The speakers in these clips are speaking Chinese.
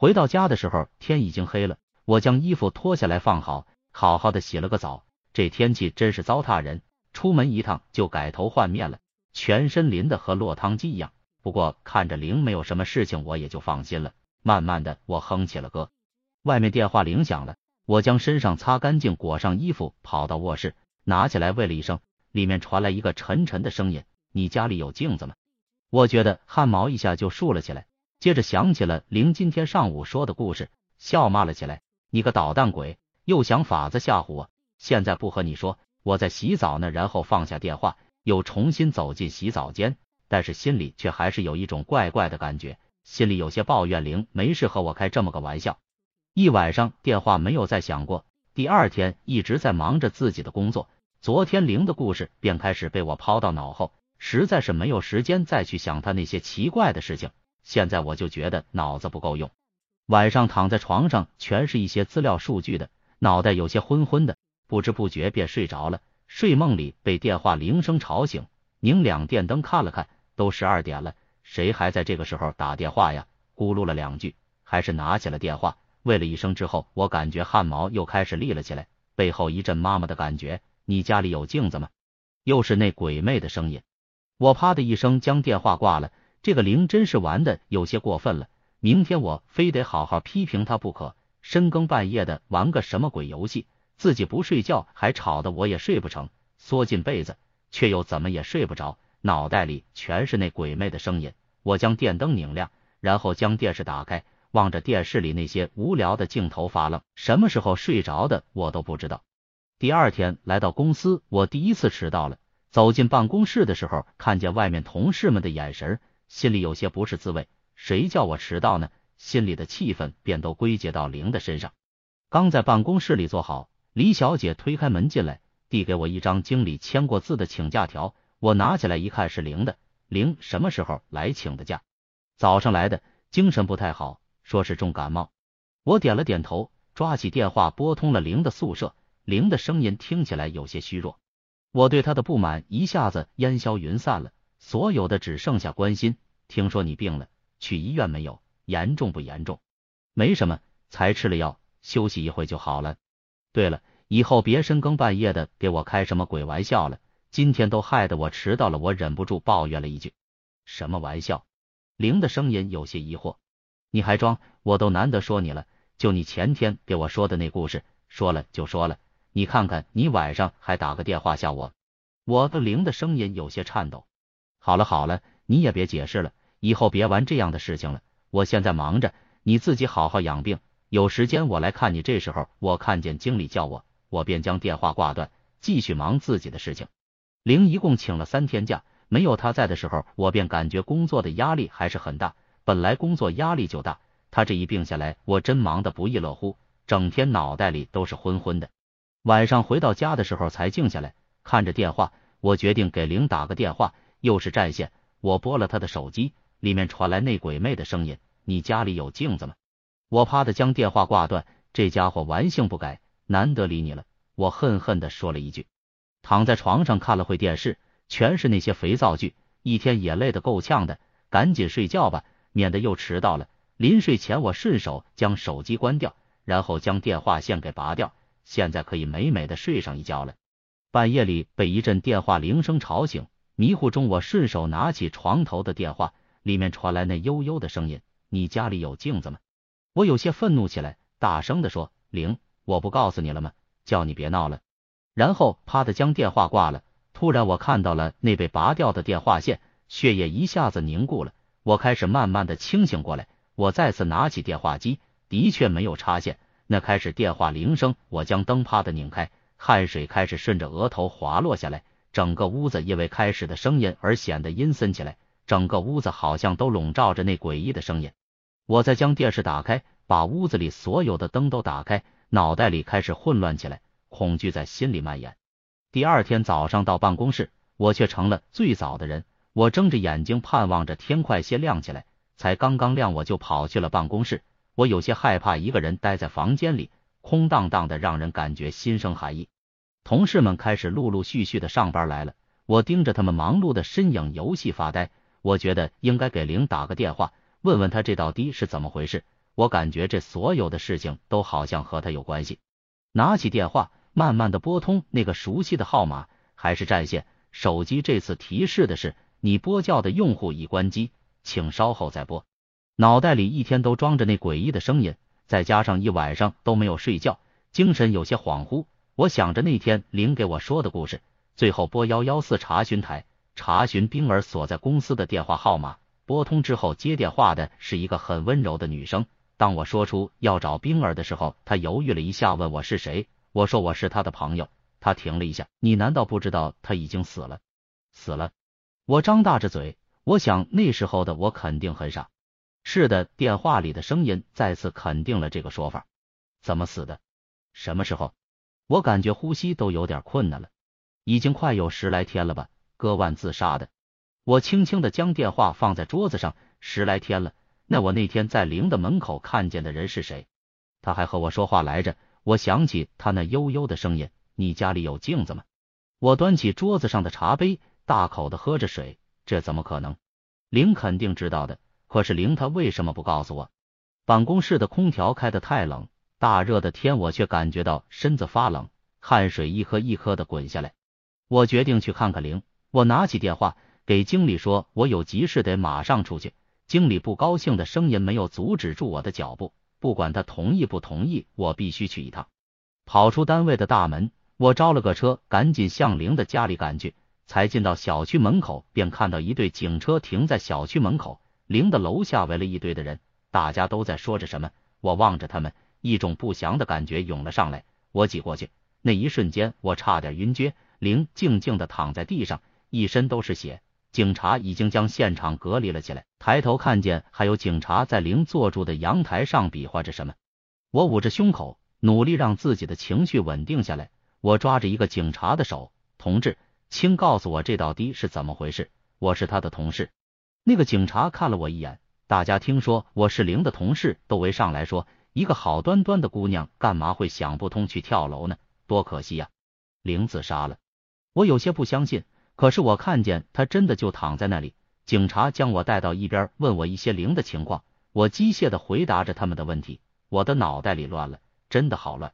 回到家的时候，天已经黑了。我将衣服脱下来放好，好好的洗了个澡。这天气真是糟蹋人，出门一趟就改头换面了，全身淋得和落汤鸡一样。不过看着灵没有什么事情，我也就放心了。慢慢的，我哼起了歌。外面电话铃响了，我将身上擦干净，裹上衣服，跑到卧室，拿起来喂了一声，里面传来一个沉沉的声音：“你家里有镜子吗？”我觉得汗毛一下就竖了起来，接着想起了灵今天上午说的故事，笑骂了起来：“你个捣蛋鬼，又想法子吓唬我！现在不和你说，我在洗澡呢。”然后放下电话，又重新走进洗澡间，但是心里却还是有一种怪怪的感觉，心里有些抱怨灵没事和我开这么个玩笑。一晚上电话没有再响过，第二天一直在忙着自己的工作，昨天灵的故事便开始被我抛到脑后，实在是没有时间再去想他那些奇怪的事情。现在我就觉得脑子不够用，晚上躺在床上全是一些资料数据的，脑袋有些昏昏的，不知不觉便睡着了。睡梦里被电话铃声吵醒，拧两电灯看了看，都十二点了，谁还在这个时候打电话呀？咕噜了两句，还是拿起了电话。喂了一声之后，我感觉汗毛又开始立了起来，背后一阵妈妈的感觉。你家里有镜子吗？又是那鬼魅的声音。我啪的一声将电话挂了。这个灵真是玩的有些过分了，明天我非得好好批评他不可。深更半夜的玩个什么鬼游戏，自己不睡觉还吵得我也睡不成，缩进被子却又怎么也睡不着，脑袋里全是那鬼魅的声音。我将电灯拧亮，然后将电视打开。望着电视里那些无聊的镜头发愣，什么时候睡着的我都不知道。第二天来到公司，我第一次迟到了。走进办公室的时候，看见外面同事们的眼神，心里有些不是滋味。谁叫我迟到呢？心里的气氛便都归结到玲的身上。刚在办公室里坐好，李小姐推开门进来，递给我一张经理签过字的请假条。我拿起来一看，是玲的。玲什么时候来请的假？早上来的，精神不太好。说是重感冒，我点了点头，抓起电话拨通了玲的宿舍。玲的声音听起来有些虚弱，我对他的不满一下子烟消云散了，所有的只剩下关心。听说你病了，去医院没有？严重不严重？没什么，才吃了药，休息一会就好了。对了，以后别深更半夜的给我开什么鬼玩笑了，今天都害得我迟到了。我忍不住抱怨了一句：“什么玩笑？”灵的声音有些疑惑。你还装？我都难得说你了，就你前天给我说的那故事，说了就说了。你看看，你晚上还打个电话吓我。我的灵的声音有些颤抖。好了好了，你也别解释了，以后别玩这样的事情了。我现在忙着，你自己好好养病，有时间我来看你。这时候我看见经理叫我，我便将电话挂断，继续忙自己的事情。灵一共请了三天假，没有他在的时候，我便感觉工作的压力还是很大。本来工作压力就大，他这一病下来，我真忙得不亦乐乎，整天脑袋里都是昏昏的。晚上回到家的时候才静下来，看着电话，我决定给玲打个电话，又是占线。我拨了他的手机，里面传来那鬼魅的声音：“你家里有镜子吗？”我啪的将电话挂断，这家伙玩性不改，难得理你了，我恨恨的说了一句。躺在床上看了会电视，全是那些肥皂剧，一天也累得够呛的，赶紧睡觉吧。免得又迟到了。临睡前，我顺手将手机关掉，然后将电话线给拔掉，现在可以美美的睡上一觉了。半夜里被一阵电话铃声吵醒，迷糊中我顺手拿起床头的电话，里面传来那悠悠的声音：“你家里有镜子吗？”我有些愤怒起来，大声的说：“铃，我不告诉你了吗？叫你别闹了。”然后啪的将电话挂了。突然，我看到了那被拔掉的电话线，血液一下子凝固了。我开始慢慢的清醒过来，我再次拿起电话机，的确没有插线。那开始电话铃声，我将灯啪的拧开，汗水开始顺着额头滑落下来，整个屋子因为开始的声音而显得阴森起来，整个屋子好像都笼罩着那诡异的声音。我再将电视打开，把屋子里所有的灯都打开，脑袋里开始混乱起来，恐惧在心里蔓延。第二天早上到办公室，我却成了最早的人。我睁着眼睛，盼望着天快些亮起来。才刚刚亮，我就跑去了办公室。我有些害怕一个人待在房间里，空荡荡的，让人感觉心生寒意。同事们开始陆陆续续的上班来了，我盯着他们忙碌的身影游戏发呆。我觉得应该给玲打个电话，问问他这到底是怎么回事。我感觉这所有的事情都好像和他有关系。拿起电话，慢慢的拨通那个熟悉的号码，还是占线。手机这次提示的是你拨叫的用户已关机，请稍后再拨。脑袋里一天都装着那诡异的声音，再加上一晚上都没有睡觉，精神有些恍惚。我想着那天林给我说的故事，最后拨幺幺四查询台，查询冰儿所在公司的电话号码。拨通之后，接电话的是一个很温柔的女生。当我说出要找冰儿的时候，她犹豫了一下，问我是谁。我说我是她的朋友。她停了一下，你难道不知道他已经死了？死了？我张大着嘴，我想那时候的我肯定很傻。是的，电话里的声音再次肯定了这个说法。怎么死的？什么时候？我感觉呼吸都有点困难了。已经快有十来天了吧？割腕自杀的。我轻轻的将电话放在桌子上，十来天了。那我那天在灵的门口看见的人是谁？他还和我说话来着。我想起他那悠悠的声音：“你家里有镜子吗？”我端起桌子上的茶杯，大口的喝着水。这怎么可能？灵肯定知道的。可是灵他为什么不告诉我？办公室的空调开得太冷，大热的天我却感觉到身子发冷，汗水一颗一颗的滚下来。我决定去看看灵。我拿起电话。给经理说，我有急事得马上出去。经理不高兴的声音没有阻止住我的脚步，不管他同意不同意，我必须去一趟。跑出单位的大门，我招了个车，赶紧向玲的家里赶去。才进到小区门口，便看到一队警车停在小区门口。玲的楼下围了一堆的人，大家都在说着什么。我望着他们，一种不祥的感觉涌了上来。我挤过去，那一瞬间，我差点晕厥。玲静静的躺在地上，一身都是血。警察已经将现场隔离了起来。抬头看见还有警察在零坐住的阳台上比划着什么。我捂着胸口，努力让自己的情绪稳定下来。我抓着一个警察的手，同志，请告诉我这到底是怎么回事？我是他的同事。那个警察看了我一眼。大家听说我是零的同事，都围上来说，一个好端端的姑娘，干嘛会想不通去跳楼呢？多可惜呀！玲自杀了。我有些不相信。可是我看见她真的就躺在那里，警察将我带到一边，问我一些灵的情况，我机械的回答着他们的问题，我的脑袋里乱了，真的好乱，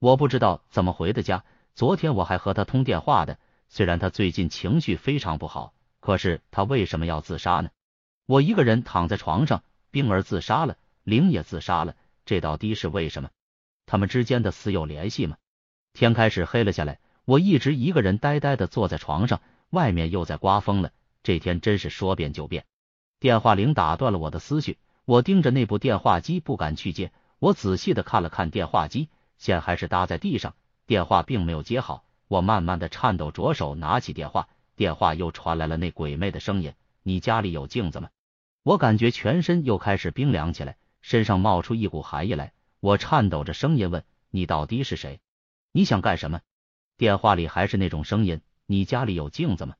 我不知道怎么回的家。昨天我还和他通电话的，虽然他最近情绪非常不好，可是他为什么要自杀呢？我一个人躺在床上，冰儿自杀了，玲也自杀了，这到底是为什么？他们之间的死有联系吗？天开始黑了下来，我一直一个人呆呆的坐在床上。外面又在刮风了，这天真是说变就变。电话铃打断了我的思绪，我盯着那部电话机不敢去接。我仔细的看了看电话机，线还是搭在地上，电话并没有接好。我慢慢的颤抖着手拿起电话，电话又传来了那鬼魅的声音：“你家里有镜子吗？”我感觉全身又开始冰凉起来，身上冒出一股寒意来。我颤抖着声音问：“你到底是谁？你想干什么？”电话里还是那种声音。你家里有镜子吗？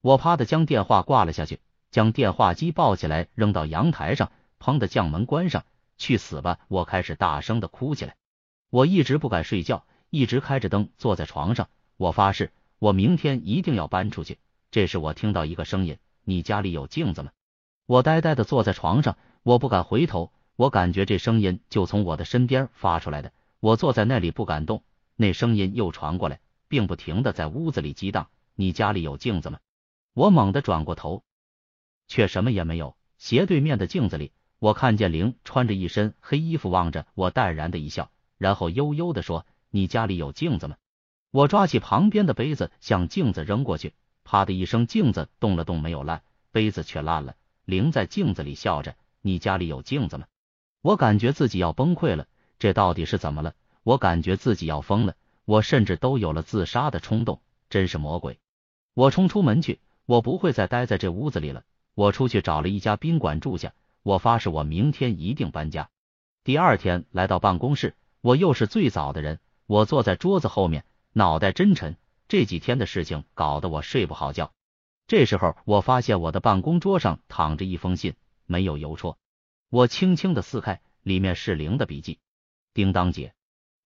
我啪的将电话挂了下去，将电话机抱起来扔到阳台上，砰的将门关上。去死吧！我开始大声的哭起来。我一直不敢睡觉，一直开着灯坐在床上。我发誓，我明天一定要搬出去。这时我听到一个声音：“你家里有镜子吗？”我呆呆的坐在床上，我不敢回头。我感觉这声音就从我的身边发出来的。我坐在那里不敢动，那声音又传过来。并不停的在屋子里激荡。你家里有镜子吗？我猛地转过头，却什么也没有。斜对面的镜子里，我看见灵穿着一身黑衣服，望着我淡然的一笑，然后悠悠的说：“你家里有镜子吗？”我抓起旁边的杯子向镜子扔过去，啪的一声，镜子动了动，没有烂，杯子却烂了。灵在镜子里笑着：“你家里有镜子吗？”我感觉自己要崩溃了，这到底是怎么了？我感觉自己要疯了。我甚至都有了自杀的冲动，真是魔鬼！我冲出门去，我不会再待在这屋子里了。我出去找了一家宾馆住下，我发誓我明天一定搬家。第二天来到办公室，我又是最早的人，我坐在桌子后面，脑袋真沉。这几天的事情搞得我睡不好觉。这时候我发现我的办公桌上躺着一封信，没有邮戳。我轻轻的撕开，里面是零的笔记：叮当姐。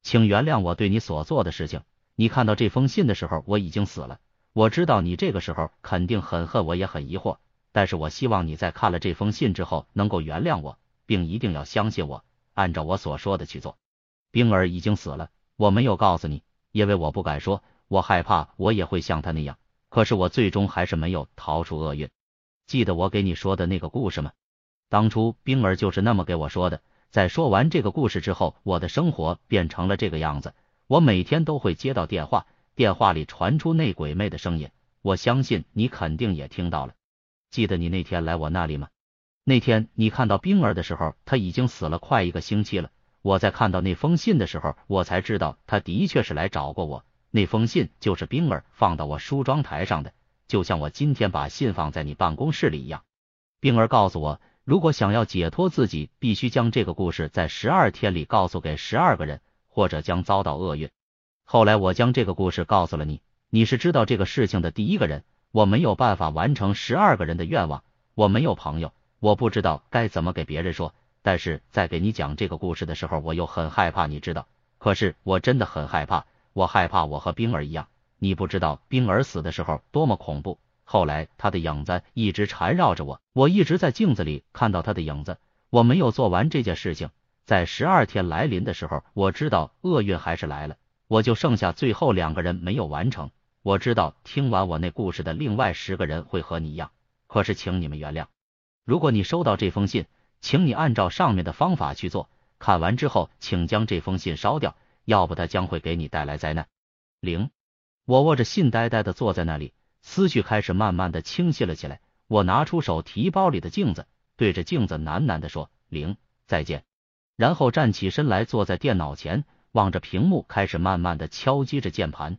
请原谅我对你所做的事情。你看到这封信的时候，我已经死了。我知道你这个时候肯定很恨我，也很疑惑。但是我希望你在看了这封信之后，能够原谅我，并一定要相信我。按照我所说的去做。冰儿已经死了，我没有告诉你，因为我不敢说，我害怕我也会像他那样。可是我最终还是没有逃出厄运。记得我给你说的那个故事吗？当初冰儿就是那么给我说的。在说完这个故事之后，我的生活变成了这个样子。我每天都会接到电话，电话里传出那鬼魅的声音，我相信你肯定也听到了。记得你那天来我那里吗？那天你看到冰儿的时候，他已经死了快一个星期了。我在看到那封信的时候，我才知道他的确是来找过我。那封信就是冰儿放到我梳妆台上的，就像我今天把信放在你办公室里一样。冰儿告诉我。如果想要解脱自己，必须将这个故事在十二天里告诉给十二个人，或者将遭到厄运。后来我将这个故事告诉了你，你是知道这个事情的第一个人。我没有办法完成十二个人的愿望，我没有朋友，我不知道该怎么给别人说。但是在给你讲这个故事的时候，我又很害怕，你知道？可是我真的很害怕，我害怕我和冰儿一样。你不知道冰儿死的时候多么恐怖。后来，他的影子一直缠绕着我，我一直在镜子里看到他的影子。我没有做完这件事情，在十二天来临的时候，我知道厄运还是来了，我就剩下最后两个人没有完成。我知道听完我那故事的另外十个人会和你一样，可是请你们原谅。如果你收到这封信，请你按照上面的方法去做。看完之后，请将这封信烧掉，要不它将会给你带来灾难。零，我握着信，呆呆的坐在那里。思绪开始慢慢的清晰了起来，我拿出手提包里的镜子，对着镜子喃喃的说：“零，再见。”然后站起身来，坐在电脑前，望着屏幕，开始慢慢的敲击着键盘。